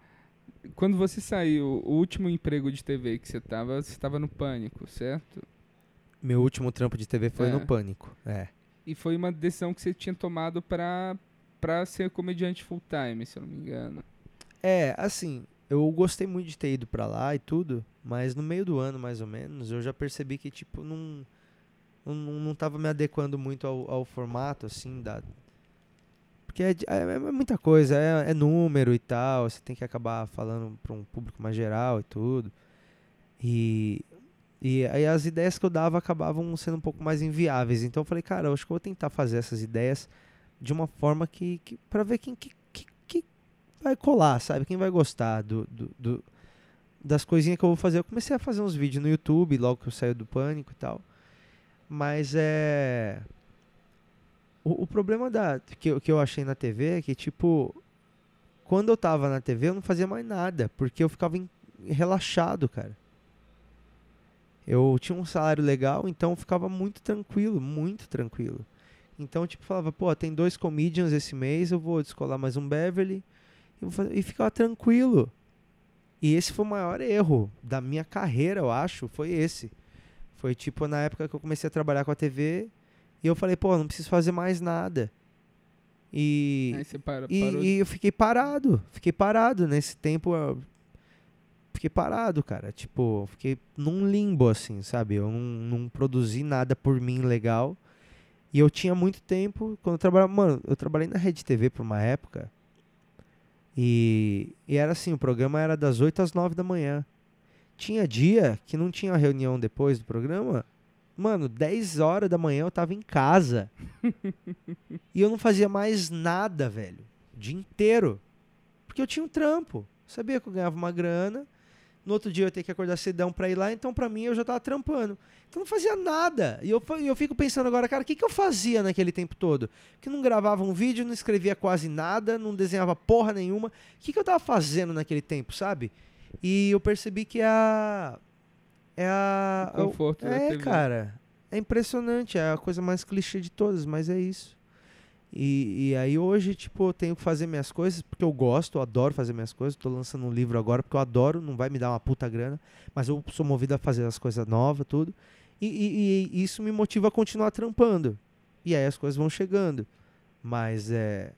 Speaker 2: Quando você saiu, o último emprego de TV que você tava, você tava no Pânico, certo?
Speaker 1: Meu último trampo de TV foi
Speaker 2: É.
Speaker 1: no Pânico. É.
Speaker 2: E foi uma decisão que você tinha tomado pra, pra ser comediante full time, se eu não me engano.
Speaker 1: É, assim, eu gostei muito de ter ido pra lá e tudo, mas no meio do ano, mais ou menos, eu já percebi que, tipo, não, não, não tava me adequando muito ao, ao formato, assim, da... Porque é, é- é muita coisa, é, é número e tal, você tem que acabar falando pra um público mais geral e tudo. E, e aí as ideias que eu dava acabavam sendo um pouco mais inviáveis. Então eu falei, cara, eu acho que eu vou tentar fazer essas ideias de uma forma que, que para ver quem que, que, que vai colar, sabe? Quem vai gostar do, do, do- das coisinhas que eu vou fazer. Eu comecei a fazer uns vídeos no YouTube logo que eu saí do pânico e tal. Mas é. O, o problema da, que, que eu achei na TV é que, tipo, quando eu tava na TV eu não fazia mais nada, porque eu ficava em- relaxado, cara. Eu tinha um salário legal, então ficava muito tranquilo, muito tranquilo. Então, tipo, falava, pô, tem dois comedians esse mês, eu vou descolar mais um Beverly. E, fazer- e ficava tranquilo. E esse foi o maior erro da minha carreira, eu acho, foi esse. Foi tipo na época que eu comecei a trabalhar com a TV e eu falei, pô, não preciso fazer mais nada. E,
Speaker 2: para,
Speaker 1: e, e eu fiquei parado. Fiquei parado nesse tempo. fiquei parado, cara. Tipo, fiquei num limbo, assim, sabe? Eu não, não produzi nada por mim legal. E eu tinha muito tempo. Quando eu trabalhava. Mano, eu trabalhei na Rede TV por uma época. E, e era assim: o programa era das 8 às 9 da manhã. Tinha dia que não tinha reunião depois do programa. Mano, 10 horas da manhã eu tava em casa. e eu não fazia mais nada, velho. O dia inteiro. Porque eu tinha um trampo. Sabia que eu ganhava uma grana. No outro dia eu ia ter que acordar cedão pra ir lá. Então, pra mim, eu já tava trampando. Então, eu não fazia nada. E eu, eu fico pensando agora, cara, o que, que eu fazia naquele tempo todo? Que não gravava um vídeo, não escrevia quase nada, não desenhava porra nenhuma. O que, que eu tava fazendo naquele tempo, sabe? E eu percebi que a. É a.
Speaker 2: O conforto
Speaker 1: é, cara. É impressionante. É a coisa mais clichê de todas, mas é isso. E, e aí hoje, tipo, eu tenho que fazer minhas coisas porque eu gosto, eu adoro fazer minhas coisas. Tô lançando um livro agora porque eu adoro, não vai me dar uma puta grana, mas eu sou movido a fazer as coisas novas, tudo. E, e- e isso me motiva a continuar trampando. E aí as coisas vão chegando. Mas é.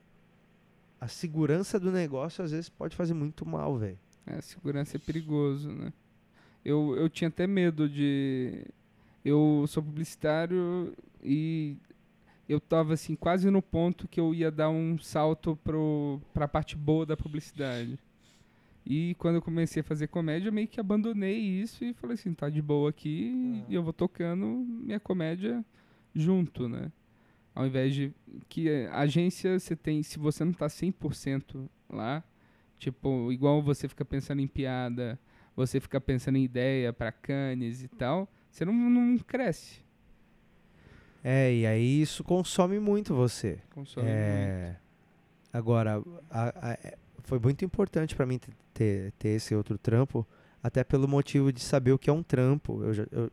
Speaker 1: A segurança do negócio às vezes pode fazer muito mal, velho.
Speaker 2: É, segurança é perigoso, né? Eu, eu tinha até medo de. Eu sou publicitário e eu tava assim, quase no ponto que eu ia dar um salto pro, pra parte boa da publicidade. E quando eu comecei a fazer comédia, eu meio que abandonei isso e falei assim, tá de boa aqui e eu vou tocando minha comédia junto, né? Ao invés de que a agência você tem, se você não tá 100% lá, tipo, igual você fica pensando em piada, você fica pensando em ideia para canes e tal, você não, não cresce.
Speaker 1: É, e aí isso consome muito você.
Speaker 2: Consome muito.
Speaker 1: É, agora, a- a- é, foi muito importante pra mim ter, ter esse outro trampo, até pelo motivo de saber o que é um trampo. Eu, já, eu,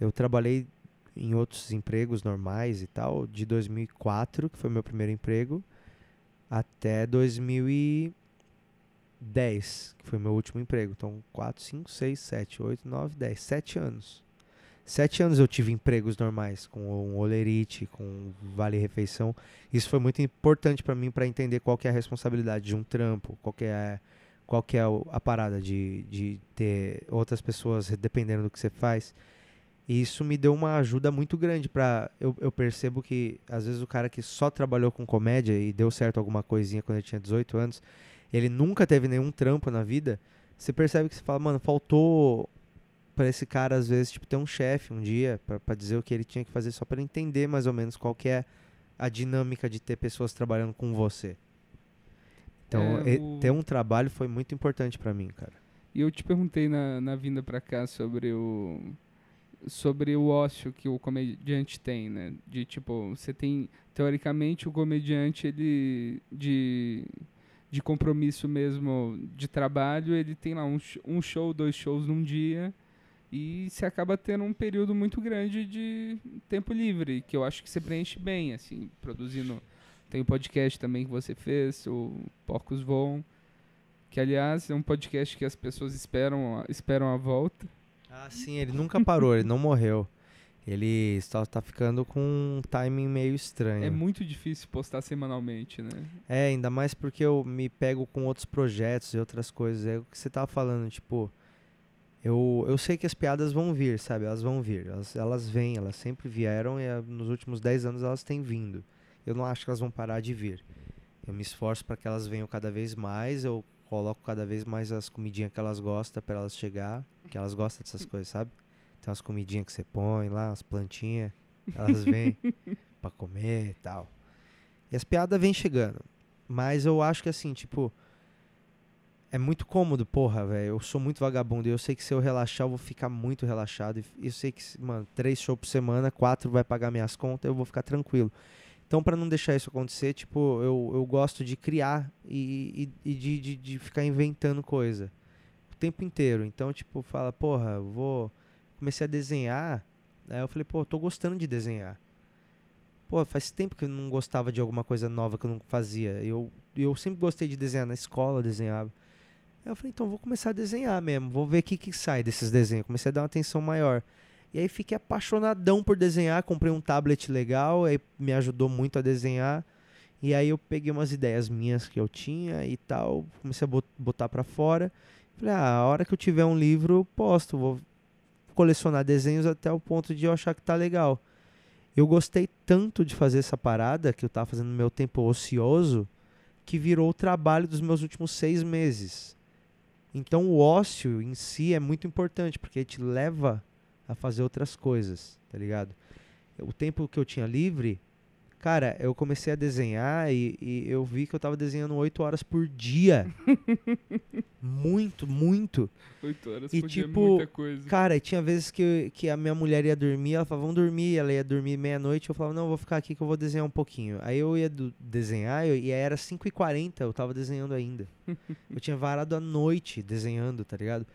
Speaker 1: eu trabalhei em outros empregos normais e tal, de 2004, que foi meu primeiro emprego, até 2010, que foi meu último emprego. Então, 4, 5, 6, 7, 8, 9, 10, 7 anos. Sete anos eu tive empregos normais, com um olerite, com vale refeição. Isso foi muito importante pra mim para entender qual é a responsabilidade de um trampo, qual é, qual é a parada de, de ter outras pessoas dependendo do que você faz. E isso me deu uma ajuda muito grande para eu, eu percebo que às vezes o cara que só trabalhou com comédia e deu certo alguma coisinha quando ele tinha 18 anos, ele nunca teve nenhum trampo na vida. Você percebe que você fala, mano, faltou pra esse cara às vezes tipo ter um chefe um dia pra dizer o que ele tinha que fazer só pra entender mais ou menos qual que é a dinâmica de ter pessoas trabalhando com você. Então,
Speaker 2: É, o-
Speaker 1: ter um trabalho foi muito importante pra mim, cara.
Speaker 2: E eu te perguntei na, na vinda pra cá sobre o sobre o ócio que o comediante tem, né? De tipo, você tem teoricamente o comediante ele de de compromisso mesmo de trabalho, ele tem lá um, um show, dois shows num dia e você acaba tendo um período muito grande de tempo livre, que eu acho que você preenche bem, assim, produzindo. Tem o podcast também que você fez, o Porcos Voam, que aliás é um podcast que as pessoas esperam, esperam a volta.
Speaker 1: Ah, sim, ele nunca parou, ele não morreu. Ele só tá ficando com um timing meio estranho.
Speaker 2: É muito difícil postar semanalmente, né?
Speaker 1: É, ainda mais porque eu me pego com outros projetos e outras coisas. É o que você tava falando, tipo. Eu, eu sei que as piadas vão vir, sabe? Elas vão vir. Elas, elas vêm, elas sempre vieram e ah, nos últimos 10 anos elas têm vindo. Eu não acho que elas vão parar de vir. Eu me esforço para que elas venham cada vez mais. Eu coloco cada vez mais as comidinhas que elas gostam para elas chegar. Que elas gostam dessas coisas, sabe? Tem umas comidinhas que você põe lá, umas plantinhas. Elas vêm pra comer e tal. E as piadas vêm chegando. Mas eu acho que assim, tipo. É muito cômodo, porra, velho. Eu sou muito vagabundo. E eu sei que se eu relaxar, eu vou ficar muito relaxado. E eu sei que, mano, três shows por semana, quatro vai pagar minhas contas, eu vou ficar tranquilo. Então, pra não deixar isso acontecer, tipo, eu, eu gosto de criar e, e, e de, de, de ficar inventando coisa. O tempo inteiro. Então, tipo, fala, porra, eu vou. Comecei a desenhar. Aí eu falei, pô, tô gostando de desenhar. Pô, faz tempo que eu não gostava de alguma coisa nova que eu não fazia. Eu, eu sempre gostei de desenhar na escola, desenhava. Aí eu falei, então vou começar a desenhar mesmo, vou ver o que, que sai desses desenhos. Comecei a dar uma atenção maior. E aí fiquei apaixonadão por desenhar, comprei um tablet legal, aí me ajudou muito a desenhar. E aí eu peguei umas ideias minhas que eu tinha e tal, comecei a bot- botar pra fora. Falei, ah, a hora que eu tiver um livro, posto, vou colecionar desenhos até o ponto de eu achar que tá legal. Eu gostei tanto de fazer essa parada que eu tava fazendo no meu tempo ocioso que virou o trabalho dos meus últimos seis meses. Então o ócio em si é muito importante porque ele te leva a fazer outras coisas, tá ligado? O tempo que eu tinha livre, cara, eu comecei a desenhar e, e eu vi que eu tava desenhando oito horas por dia. muito, muito.
Speaker 2: Oito horas
Speaker 1: E,
Speaker 2: por dia é
Speaker 1: tipo,
Speaker 2: muita coisa.
Speaker 1: Cara, e tinha vezes que, que a minha mulher ia dormir, ela falava, vamos dormir, ela ia dormir meia-noite, eu falava, não, eu vou ficar aqui que eu vou desenhar um pouquinho. Aí eu ia do- desenhar eu- e aí era 5h40, eu tava desenhando ainda. eu tinha varado a noite desenhando, tá ligado?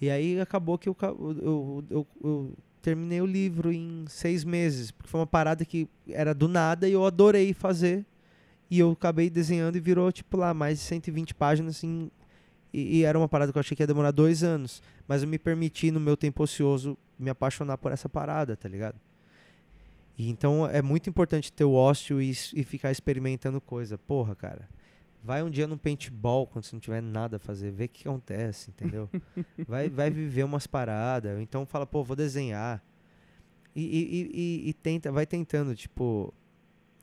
Speaker 1: E aí acabou que eu, eu, eu- eu terminei o livro em seis meses, porque foi uma parada que era do nada e eu adorei fazer. E eu acabei desenhando e virou, tipo, lá, mais de 120 páginas. E, e era uma parada que eu achei que ia demorar dois anos. Mas eu me permiti, no meu tempo ocioso, me apaixonar por essa parada, tá ligado? E então é muito importante ter o ócio e, e ficar experimentando coisa. Porra, cara. Vai um dia no paintball quando você não tiver nada a fazer, vê o que acontece, entendeu? vai, vai viver umas paradas, então fala, pô, vou desenhar. E, e, e, e, tenta, vai tentando, tipo.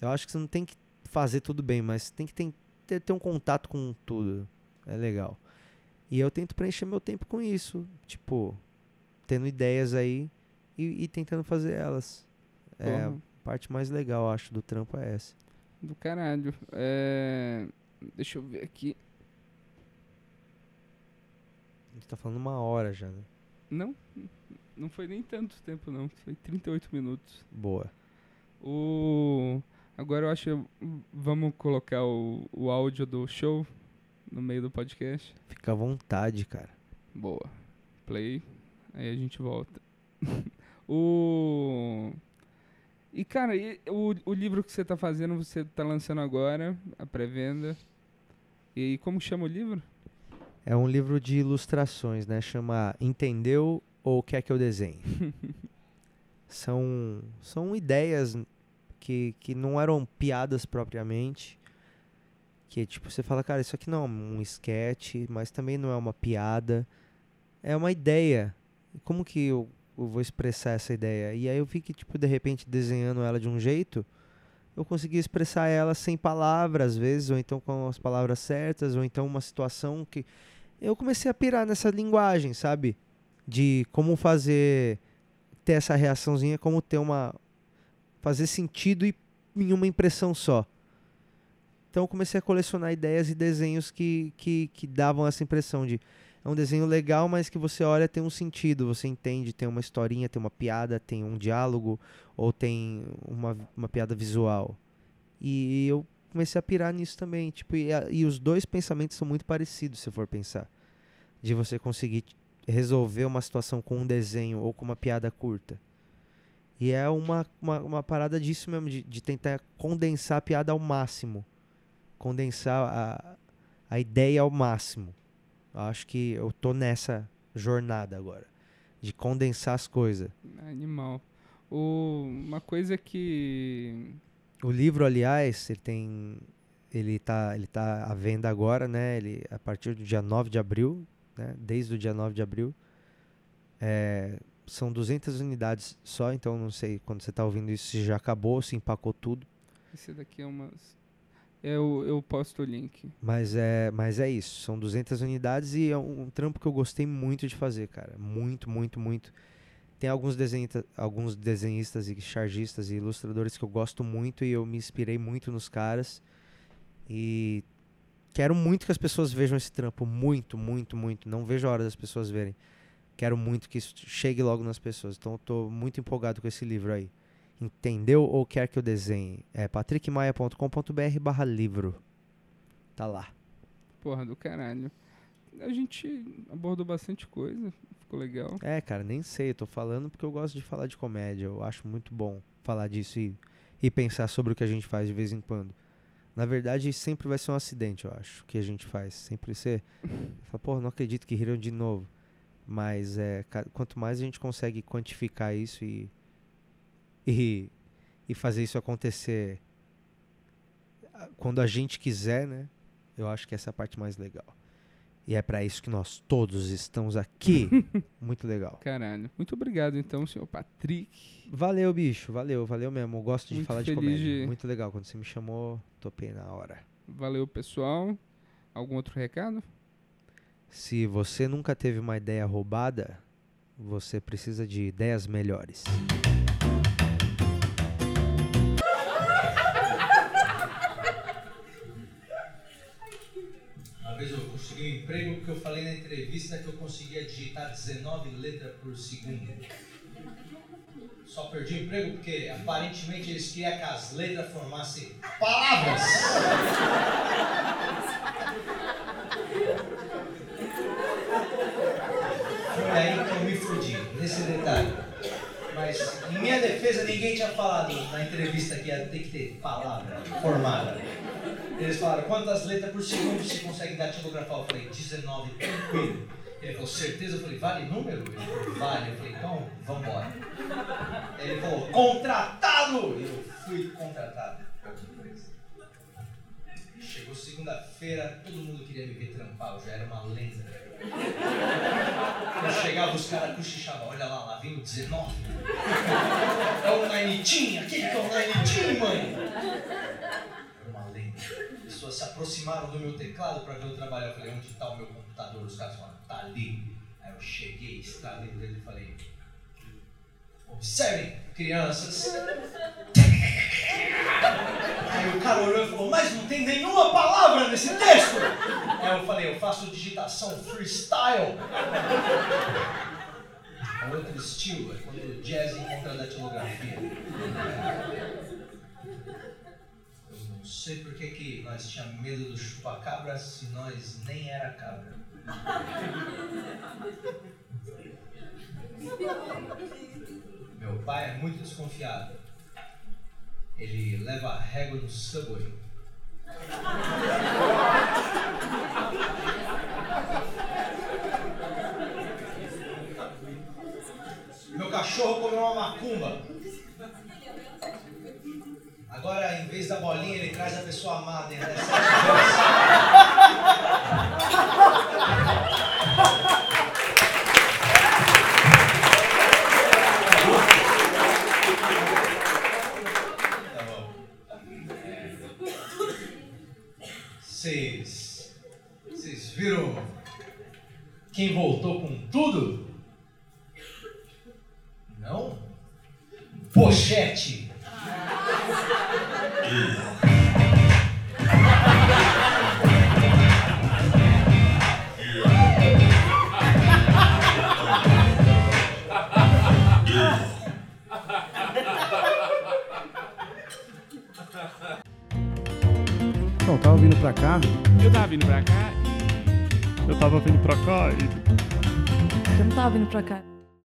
Speaker 1: Eu acho que você não tem que fazer tudo bem, mas tem que ter, ter um contato com tudo. É legal. E eu tento preencher meu tempo com isso. Tipo, tendo ideias aí e, e tentando fazer elas. É a parte mais legal, acho, do trampo é essa.
Speaker 2: Do caralho. É... Deixa eu ver aqui.
Speaker 1: A gente tá falando uma hora já, né?
Speaker 2: Não, não foi nem tanto tempo não. Foi 38 minutos.
Speaker 1: Boa.
Speaker 2: O... Agora eu acho que vamos colocar o, o áudio do show no meio do podcast.
Speaker 1: Fica à vontade, cara.
Speaker 2: Boa. Play. Aí a gente volta. o. E, cara, e o, o livro que você tá fazendo, você tá lançando agora, a pré-venda. E como chama o livro?
Speaker 1: É um livro de ilustrações, né? Chama Entendeu ou Quer que eu desenhe? são, são ideias que, que não eram piadas propriamente. Que tipo, você fala, cara, isso aqui não é um sketch, mas também não é uma piada. É uma ideia. Como que eu eu vou expressar essa ideia. E aí eu vi que, tipo, de repente, desenhando ela de um jeito, eu conseguia expressar ela sem palavras, às vezes, ou então com as palavras certas, ou então uma situação que. Eu comecei a pirar nessa linguagem, sabe? De como fazer. ter essa reaçãozinha, como ter uma. fazer sentido e em uma impressão só. Então eu comecei a colecionar ideias e desenhos que, que, que davam essa impressão de é um desenho legal, mas que você olha tem um sentido, você entende, tem uma historinha, tem uma piada, tem um diálogo ou tem uma, uma piada visual. E eu comecei a pirar nisso também, tipo, e, e os dois pensamentos são muito parecidos, se for pensar. De você conseguir resolver uma situação com um desenho ou com uma piada curta. E é uma, uma, uma parada disso mesmo, de, de tentar condensar a piada ao máximo. Condensar a, a ideia ao máximo. Acho que eu tô nessa jornada agora. De condensar as coisas.
Speaker 2: Animal. O, uma coisa que.
Speaker 1: O livro, aliás, ele tem. Ele tá, ele tá à venda agora, né? Ele, a partir do dia 9 de abril, né? Desde o dia 9 de abril. É, são 200 unidades só, então não sei quando você está ouvindo isso se já acabou, se empacou tudo.
Speaker 2: Esse daqui é umas eu, eu posto o link.
Speaker 1: Mas é, mas é isso. São 200 unidades e é um, trampo que eu gostei muito de fazer, cara. Muito, muito, muito. Tem alguns, desenhista, alguns desenhistas e chargistas e ilustradores que eu gosto muito e eu me inspirei muito nos caras. E quero muito que as pessoas vejam esse trampo. Muito, muito, muito. Não vejo a hora das pessoas verem. Quero muito que isso chegue logo nas pessoas. Então, estou muito empolgado com esse livro aí entendeu ou quer que eu desenhe, é patrickmaia.com.br barra livro. Tá lá.
Speaker 2: Porra do caralho. A gente abordou bastante coisa, ficou legal.
Speaker 1: É, cara, nem sei, eu tô falando porque eu gosto de falar de comédia, eu acho muito bom falar disso e, e pensar sobre o que a gente faz de vez em quando. Na verdade, sempre vai ser um acidente, eu acho, que a gente faz. Sempre ser. Fala, porra, não acredito que riram de novo. Mas é, quanto mais a gente consegue quantificar isso e e, e fazer isso acontecer quando a gente quiser, né? Eu acho que essa é a parte mais legal. E é para isso que nós todos estamos aqui. Muito legal.
Speaker 2: Caralho. Muito obrigado, então, senhor Patrick.
Speaker 1: Valeu, bicho. Valeu, valeu mesmo. Eu gosto de Muito falar de comédia. De... Muito legal. Quando você me chamou, topei na hora.
Speaker 2: Valeu, pessoal. Algum outro recado?
Speaker 1: Se você nunca teve uma ideia roubada, você precisa de ideias melhores.
Speaker 4: Que eu conseguia digitar 19 letras por segundo. Só perdi o emprego porque aparentemente eles queriam que as letras formassem palavras. Foi aí que eu me fudi, nesse detalhe. Mas em minha defesa ninguém tinha falado na entrevista que ia ter que ter palavra formada. Eles falaram, quantas letras por segundo você consegue datilografar? Eu falei, 19, tranquilo. Ele falou, certeza? Eu falei, vale número? Ele falou, vale. Eu falei, então, vambora. Ele falou, contratado! Eu fui contratado. Chegou
Speaker 1: segunda-feira, todo mundo queria me ver trampar, eu já era uma lenda. Eu chegava, os caras cochichavam, olha lá, lá vem o 19. É o Nine aquele que é o Nine mãe. Era uma lenda. As pessoas se aproximaram do meu teclado para ver o trabalho. Eu falei, onde está o meu computador? Os caras falaram, tá ali. Aí eu cheguei, estralei dele e falei, observem, crianças. Aí o cara olhou e falou, mas não tem nenhuma palavra nesse texto. Aí eu falei, eu faço digitação freestyle. É outro estilo, é quando o jazz encontra a datilografia. Eu não sei por que, que nós tínhamos medo do chupacabra se nós nem era cabra. Meu pai é muito desconfiado. Ele leva a régua no subway. Meu cachorro comeu uma macumba. Agora, em vez da bolinha, ele traz a pessoa amada. Hein? Vocês. Vocês viram quem voltou com tudo? Não? Pochete!
Speaker 5: Não, tava vindo pra cá.
Speaker 3: Eu tava vindo pra cá
Speaker 6: Eu tava vindo pra cá e
Speaker 7: Eu não tava vindo pra cá.